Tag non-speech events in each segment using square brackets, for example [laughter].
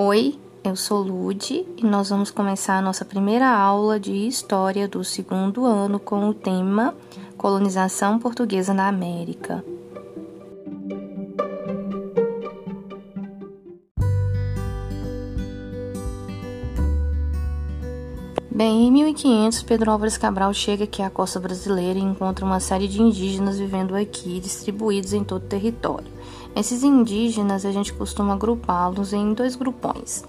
Oi, eu sou Lude e nós vamos começar a nossa primeira aula de História do segundo ano com o tema Colonização Portuguesa na América. Bem, em 1500, Pedro Álvares Cabral chega aqui à costa brasileira e encontra uma série de indígenas vivendo aqui, distribuídos em todo o território. Esses indígenas a gente costuma agrupá-los em dois grupões.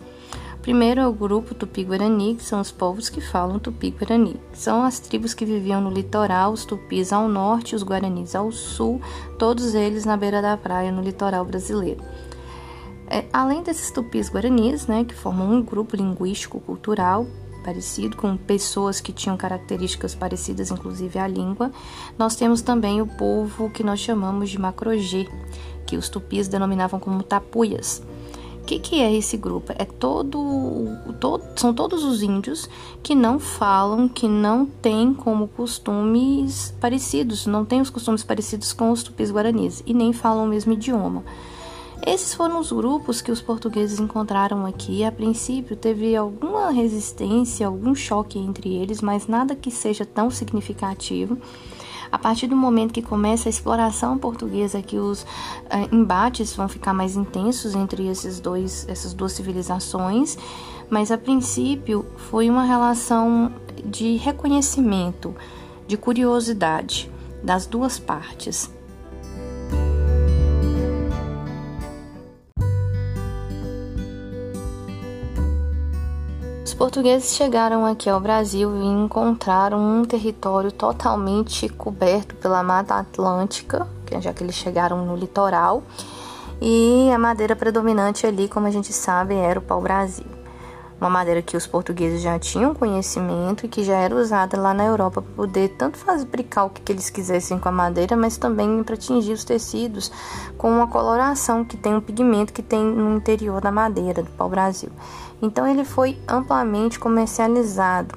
Primeiro é o grupo Tupi-Guarani, que são os povos que falam Tupi-Guarani. São as tribos que viviam no litoral, os Tupis ao norte, os Guaranis ao sul, todos eles na beira da praia no litoral brasileiro. É, além desses Tupis-Guaranis, né, que formam um grupo linguístico-cultural, parecido, com pessoas que tinham características parecidas, inclusive a língua, nós temos também o povo que nós chamamos de Macrogê, que os tupis denominavam como tapuias. O que, que é esse grupo? É todo, todo, são todos os índios que não falam, que não têm como costumes parecidos, não têm os costumes parecidos com os tupis guaranis e nem falam o mesmo idioma. Esses foram os grupos que os portugueses encontraram aqui. A princípio teve alguma resistência, algum choque entre eles, mas nada que seja tão significativo. A partir do momento que começa a exploração portuguesa, que os uh, embates vão ficar mais intensos entre esses dois, essas duas civilizações, mas a princípio foi uma relação de reconhecimento, de curiosidade das duas partes. Portugueses chegaram aqui ao Brasil e encontraram um território totalmente coberto pela Mata Atlântica, já que eles chegaram no litoral, e a madeira predominante ali, como a gente sabe, era o pau-brasil uma madeira que os portugueses já tinham conhecimento e que já era usada lá na Europa para poder tanto fabricar o que eles quisessem com a madeira, mas também para tingir os tecidos com uma coloração que tem um pigmento que tem no interior da madeira do pau-brasil. Então ele foi amplamente comercializado.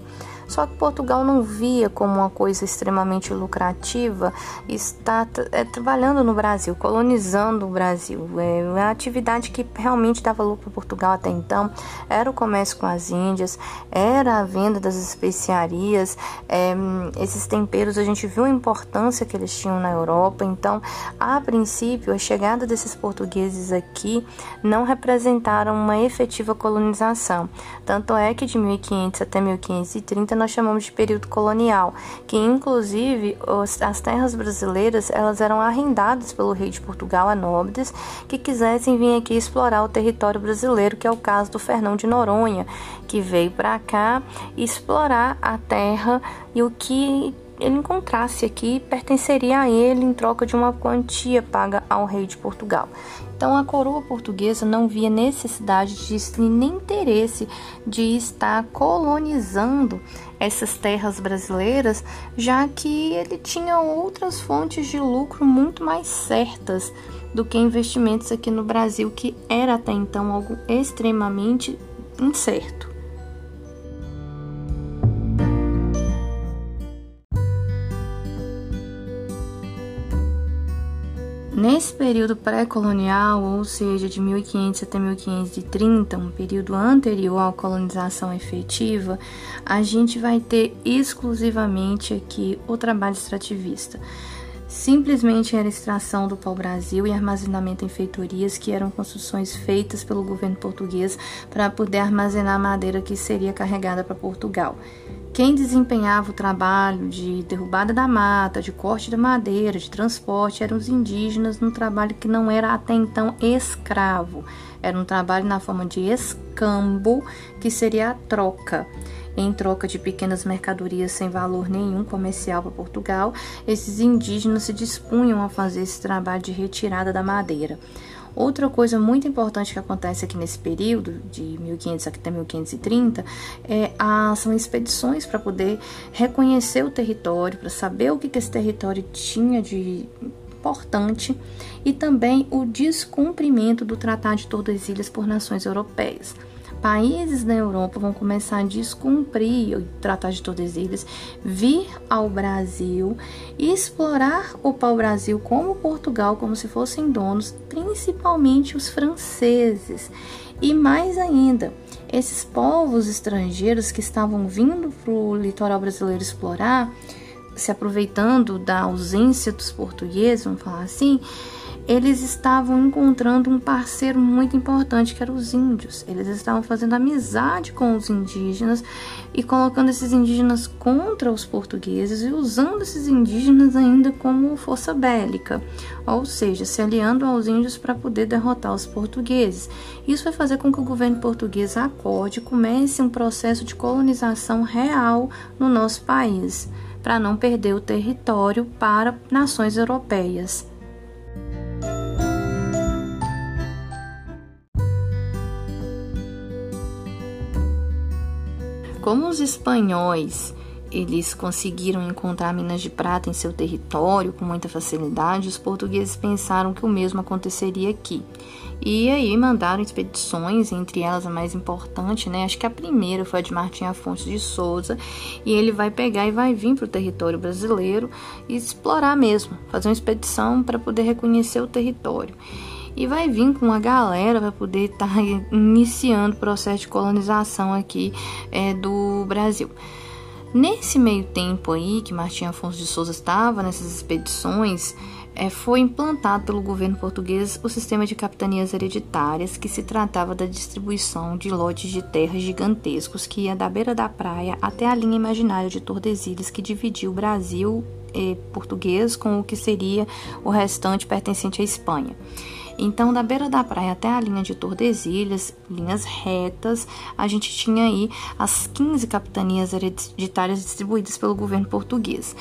Só que Portugal não via como uma coisa extremamente lucrativa estar é, trabalhando no Brasil, colonizando o Brasil. É, a atividade que realmente dava lucro para Portugal até então era o comércio com as Índias, era a venda das especiarias, é, esses temperos. A gente viu a importância que eles tinham na Europa. Então, a princípio, a chegada desses portugueses aqui não representaram uma efetiva colonização. Tanto é que de 1500 até 1530 nós chamamos de período colonial, que inclusive as terras brasileiras elas eram arrendadas pelo rei de Portugal a nobres que quisessem vir aqui explorar o território brasileiro, que é o caso do Fernão de Noronha, que veio para cá explorar a terra e o que ele encontrasse aqui pertenceria a ele em troca de uma quantia paga ao rei de Portugal. Então a coroa portuguesa não via necessidade de nem interesse de estar colonizando essas terras brasileiras, já que ele tinha outras fontes de lucro muito mais certas do que investimentos aqui no Brasil, que era até então algo extremamente incerto. Nesse período pré-colonial, ou seja, de 1500 até 1530, um período anterior à colonização efetiva, a gente vai ter exclusivamente aqui o trabalho extrativista. Simplesmente era extração do pau-brasil e armazenamento em feitorias, que eram construções feitas pelo governo português para poder armazenar a madeira que seria carregada para Portugal. Quem desempenhava o trabalho de derrubada da mata, de corte da madeira, de transporte, eram os indígenas, num trabalho que não era até então escravo, era um trabalho na forma de escambo, que seria a troca. Em troca de pequenas mercadorias sem valor nenhum comercial para Portugal, esses indígenas se dispunham a fazer esse trabalho de retirada da madeira. Outra coisa muito importante que acontece aqui nesse período, de 1500 até 1530, é a, são expedições para poder reconhecer o território, para saber o que, que esse território tinha de importante e também o descumprimento do Tratado de Tordesilhas por nações europeias. Países da Europa vão começar a descumprir o Tratado de Tordesilhas, vir ao Brasil e explorar o pau-brasil como Portugal, como se fossem donos, principalmente os franceses. E mais ainda, esses povos estrangeiros que estavam vindo para o litoral brasileiro explorar, se aproveitando da ausência dos portugueses, vamos falar assim, eles estavam encontrando um parceiro muito importante que eram os índios. Eles estavam fazendo amizade com os indígenas e colocando esses indígenas contra os portugueses e usando esses indígenas ainda como força bélica, ou seja, se aliando aos índios para poder derrotar os portugueses. Isso vai fazer com que o governo português acorde e comece um processo de colonização real no nosso país, para não perder o território para nações europeias. Como os espanhóis eles conseguiram encontrar minas de prata em seu território com muita facilidade, os portugueses pensaram que o mesmo aconteceria aqui. E aí mandaram expedições, entre elas a mais importante, né? Acho que a primeira foi a de Martim Afonso de Souza, e ele vai pegar e vai vir para o território brasileiro e explorar mesmo, fazer uma expedição para poder reconhecer o território e vai vir com uma galera para poder estar tá [laughs] iniciando o processo de colonização aqui é, do Brasil. Nesse meio tempo aí que Martim Afonso de Souza estava nessas expedições, é, foi implantado pelo governo português o sistema de capitanias hereditárias, que se tratava da distribuição de lotes de terras gigantescos que ia da beira da praia até a linha imaginária de Tordesilhas, que dividia o Brasil eh, português com o que seria o restante pertencente à Espanha. Então, da beira da praia até a linha de Tordesilhas, linhas retas, a gente tinha aí as 15 capitanias hereditárias distribuídas pelo governo português.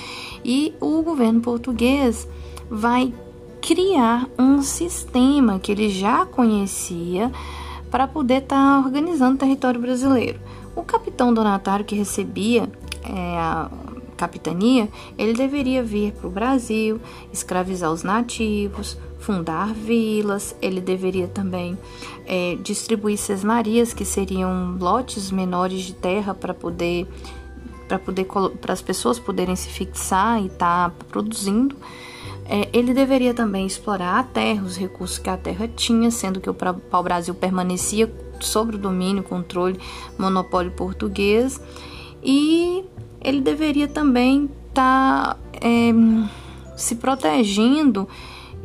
E o governo português vai criar um sistema que ele já conhecia para poder estar tá organizando o território brasileiro. O capitão donatário que recebia é, a capitania, ele deveria vir para o Brasil, escravizar os nativos, fundar vilas, ele deveria também é, distribuir sesmarias, que seriam lotes menores de terra para poder para poder para as pessoas poderem se fixar e estar tá produzindo. É, ele deveria também explorar a terra, os recursos que a terra tinha, sendo que o pau-brasil permanecia sobre o domínio, controle, monopólio português, e ele deveria também estar tá, é, se protegendo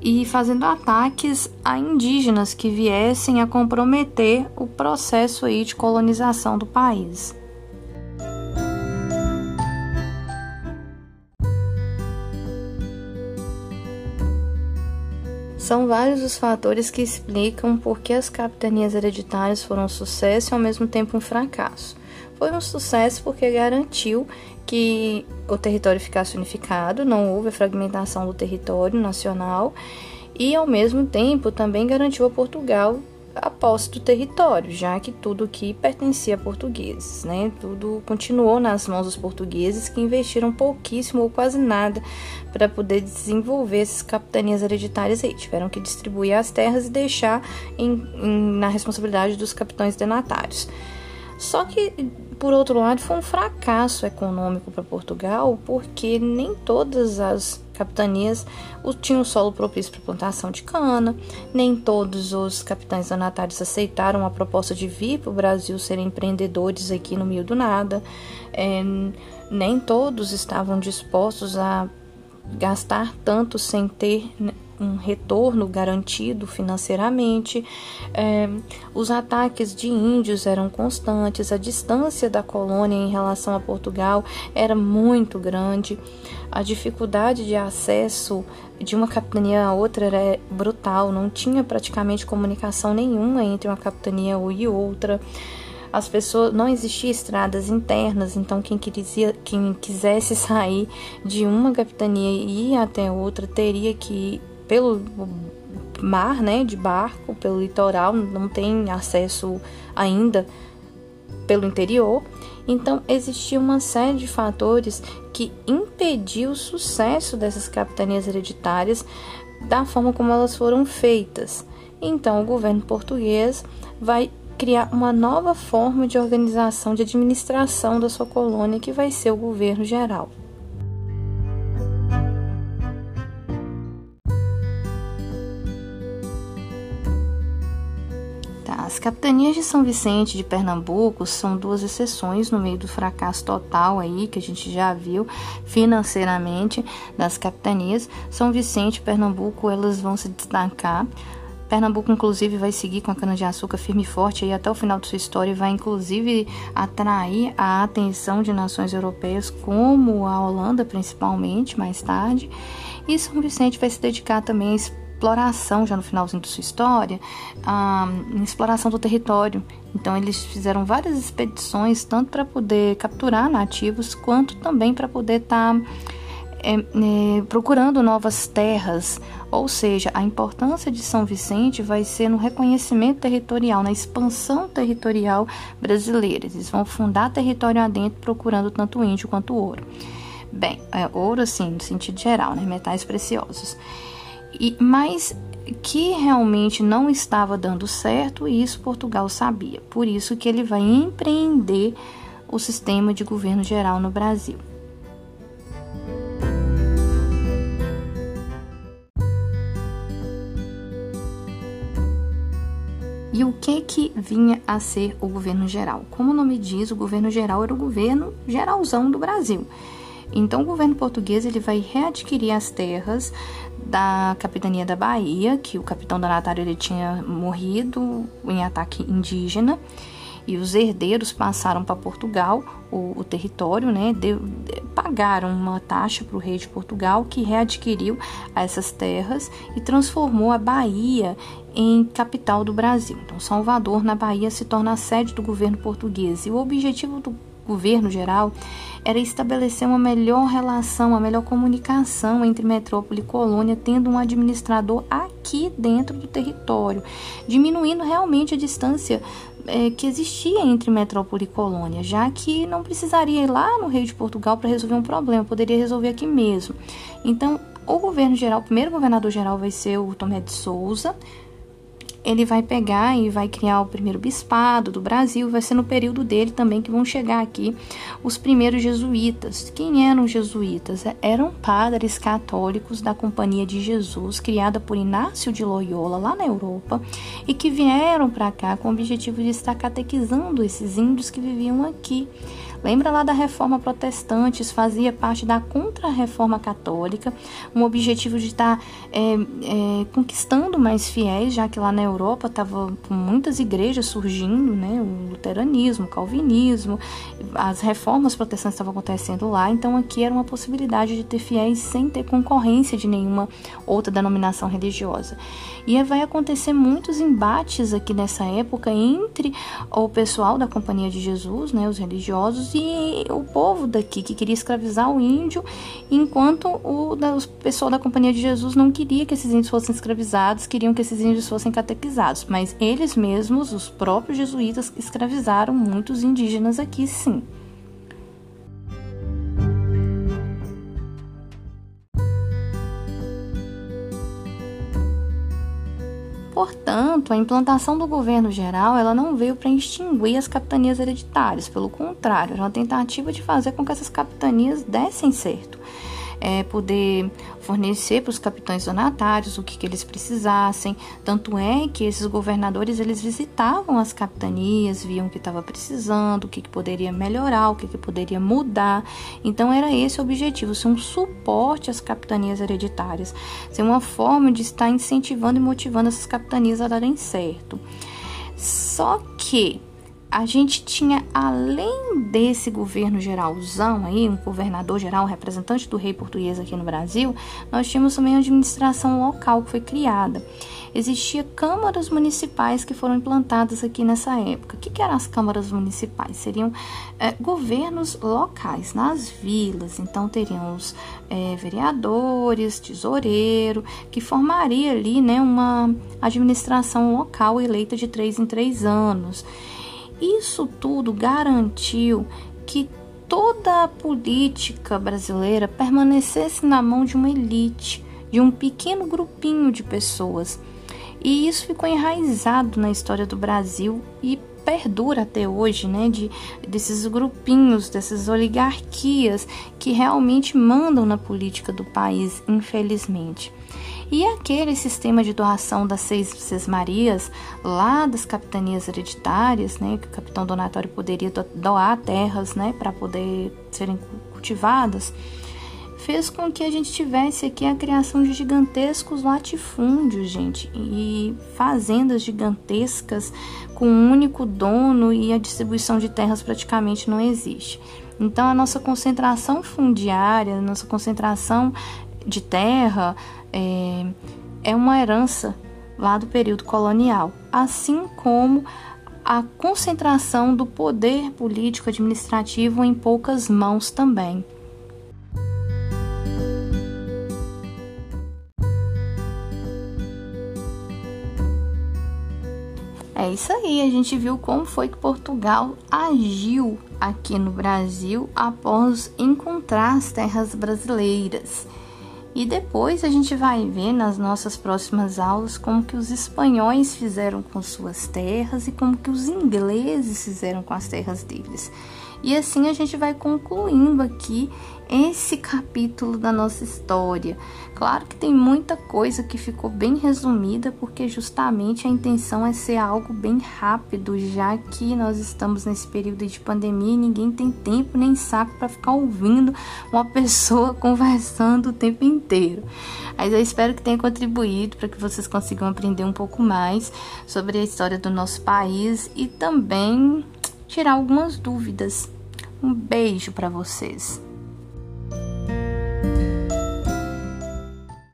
e fazendo ataques a indígenas que viessem a comprometer o processo aí de colonização do país. São vários os fatores que explicam por que as capitanias hereditárias foram um sucesso e ao mesmo tempo um fracasso. Foi um sucesso porque garantiu que o território ficasse unificado, não houve a fragmentação do território nacional e, ao mesmo tempo, também garantiu a Portugal a posse do território, já que tudo aqui pertencia a portugueses, né? Tudo continuou nas mãos dos portugueses que investiram pouquíssimo ou quase nada para poder desenvolver essas capitanias hereditárias aí. Tiveram que distribuir as terras e deixar em, em, na responsabilidade dos capitães denatários. Só que, por outro lado, foi um fracasso econômico para Portugal, porque nem todas as capitanias tinham solo propício para plantação de cana, nem todos os capitães donatários aceitaram a proposta de vir para o Brasil serem empreendedores aqui no meio do nada, é, nem todos estavam dispostos a gastar tanto sem ter né, um retorno garantido financeiramente. É, os ataques de índios eram constantes, a distância da colônia em relação a Portugal era muito grande, a dificuldade de acesso de uma capitania a outra era brutal, não tinha praticamente comunicação nenhuma entre uma capitania e outra as pessoas não existiam estradas internas, então quem, quem quisesse [laughs] sair de uma capitania e ir até outra teria que pelo mar, né, de barco, pelo litoral, não tem acesso ainda pelo interior. Então, existia uma série de fatores que impediu o sucesso dessas capitanias hereditárias da forma como elas foram feitas. Então, o governo português vai criar uma nova forma de organização, de administração da sua colônia, que vai ser o governo geral. As capitanias de São Vicente de Pernambuco são duas exceções no meio do fracasso total aí que a gente já viu financeiramente das capitanias. São Vicente e Pernambuco elas vão se destacar. Pernambuco, inclusive, vai seguir com a cana-de-açúcar firme e forte aí até o final de sua história e vai, inclusive, atrair a atenção de nações europeias, como a Holanda, principalmente, mais tarde. E São Vicente vai se dedicar também a exploração, já no finalzinho de sua história, a exploração do território. Então, eles fizeram várias expedições, tanto para poder capturar nativos, quanto também para poder estar tá, é, é, procurando novas terras. Ou seja, a importância de São Vicente vai ser no reconhecimento territorial, na expansão territorial brasileira. Eles vão fundar território adentro, procurando tanto índio quanto ouro. Bem, é, ouro, assim, no sentido geral, né? metais preciosos e, mas que realmente não estava dando certo e isso Portugal sabia. Por isso que ele vai empreender o sistema de governo geral no Brasil. E o que que vinha a ser o governo geral? Como o nome diz, o governo geral era o governo geralzão do Brasil. Então, o governo português ele vai readquirir as terras da capitania da Bahia, que o capitão Donatário ele tinha morrido em ataque indígena, e os herdeiros passaram para Portugal o, o, território, né? Pagaram uma taxa para o rei de Portugal, que readquiriu essas terras e transformou a Bahia em capital do Brasil. Então, Salvador, na Bahia, se torna a sede do governo português. E o objetivo do governo geral era estabelecer uma melhor relação, uma melhor comunicação entre metrópole e colônia, tendo um administrador aqui dentro do território, diminuindo realmente a distância é, que existia entre metrópole e colônia, já que não precisaria ir lá no Rio de Portugal para resolver um problema, poderia resolver aqui mesmo. Então, o governo geral, o primeiro governador geral vai ser o Tomé de Souza, ele vai pegar e vai criar o primeiro bispado do Brasil. Vai ser no período dele também que vão chegar aqui os primeiros jesuítas. Quem eram jesuítas? Eram padres católicos da Companhia de Jesus, criada por Inácio de Loyola lá na Europa, e que vieram para cá com o objetivo de estar catequizando esses índios que viviam aqui. Lembra lá da reforma protestante, isso fazia parte da contra-reforma católica, um objetivo de estar é, é, conquistando mais fiéis, já que lá na Europa estava com muitas igrejas surgindo, né? O luteranismo, o calvinismo, as reformas protestantes estavam acontecendo lá, então aqui era uma possibilidade de ter fiéis sem ter concorrência de nenhuma outra denominação religiosa. E vai acontecer muitos embates aqui nessa época entre o pessoal da Companhia de Jesus, né, os religiosos, o povo daqui que queria escravizar o índio, enquanto o, da, o pessoal da Companhia de Jesus não queria que esses índios fossem escravizados, queriam que esses índios fossem catequizados. Mas eles mesmos, os próprios jesuítas, escravizaram muitos indígenas aqui, sim. Portanto, a implantação do governo geral ela não veio para extinguir as capitanias hereditárias, pelo contrário, era uma tentativa de fazer com que essas capitanias dessem certo é, poder fornecer para os capitães donatários o que, que eles precisassem. Tanto é que esses governadores eles visitavam as capitanias, viam o que estava precisando, o que, que poderia melhorar, o que, que poderia mudar. Então era esse o objetivo, ser um suporte às capitanias hereditárias, ser uma forma de estar incentivando e motivando essas capitanias a darem certo. Só que a gente tinha, além desse governo geralzão aí, um governador geral, um representante do rei português aqui no Brasil, nós tínhamos também a administração local que foi criada. Existia câmaras municipais que foram implantadas aqui nessa época. O que, que eram as câmaras municipais? Seriam é, governos locais, nas vilas. Então, teriam os é, vereadores, tesoureiro, que formaria ali né, uma administração local eleita de três em três anos. Isso tudo garantiu que toda a política brasileira permanecesse na mão de uma elite, de um pequeno grupinho de pessoas. E isso ficou enraizado na história do Brasil e perdura até hoje, né, de desses grupinhos, dessas oligarquias que realmente mandam na política do país, infelizmente. E aquele sistema de doação das seis, seis Marias, lá das capitanias hereditárias, né, que o capitão donatório poderia doar terras, né, para poder serem cultivadas, fez com que a gente tivesse aqui a criação de gigantescos latifúndios, gente, e fazendas gigantescas com um único dono e a distribuição de terras praticamente não existe. Então, a nossa concentração fundiária, a nossa concentração de terra é, é uma herança lá do período colonial, assim como a concentração do poder político administrativo em poucas mãos também. É isso aí, a gente viu como foi que Portugal agiu aqui no Brasil após encontrar as terras brasileiras. E depois a gente vai ver nas nossas próximas aulas como que os espanhóis fizeram com suas terras e como que os ingleses fizeram com as terras deles. E assim a gente vai concluindo aqui esse capítulo da nossa história. Claro que tem muita coisa que ficou bem resumida, porque justamente a intenção é ser algo bem rápido, já que nós estamos nesse período de pandemia e ninguém tem tempo nem saco para ficar ouvindo uma [laughs] pessoa conversando o tempo inteiro. Mas eu espero que tenha contribuído para que vocês consigam aprender um pouco mais sobre a história do nosso país e também tirar algumas dúvidas. Um beijo para vocês.